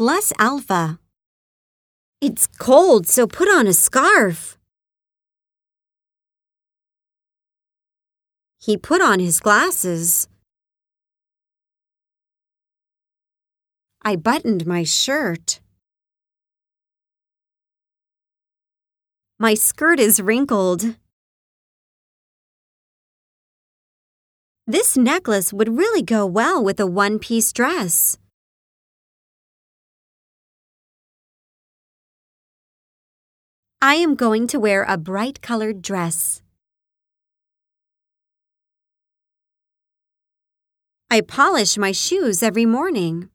plus alpha. It's cold, so put on a scarf. He put on his glasses. I buttoned my shirt. My skirt is wrinkled. This necklace would really go well with a one piece dress. I am going to wear a bright colored dress. I polish my shoes every morning.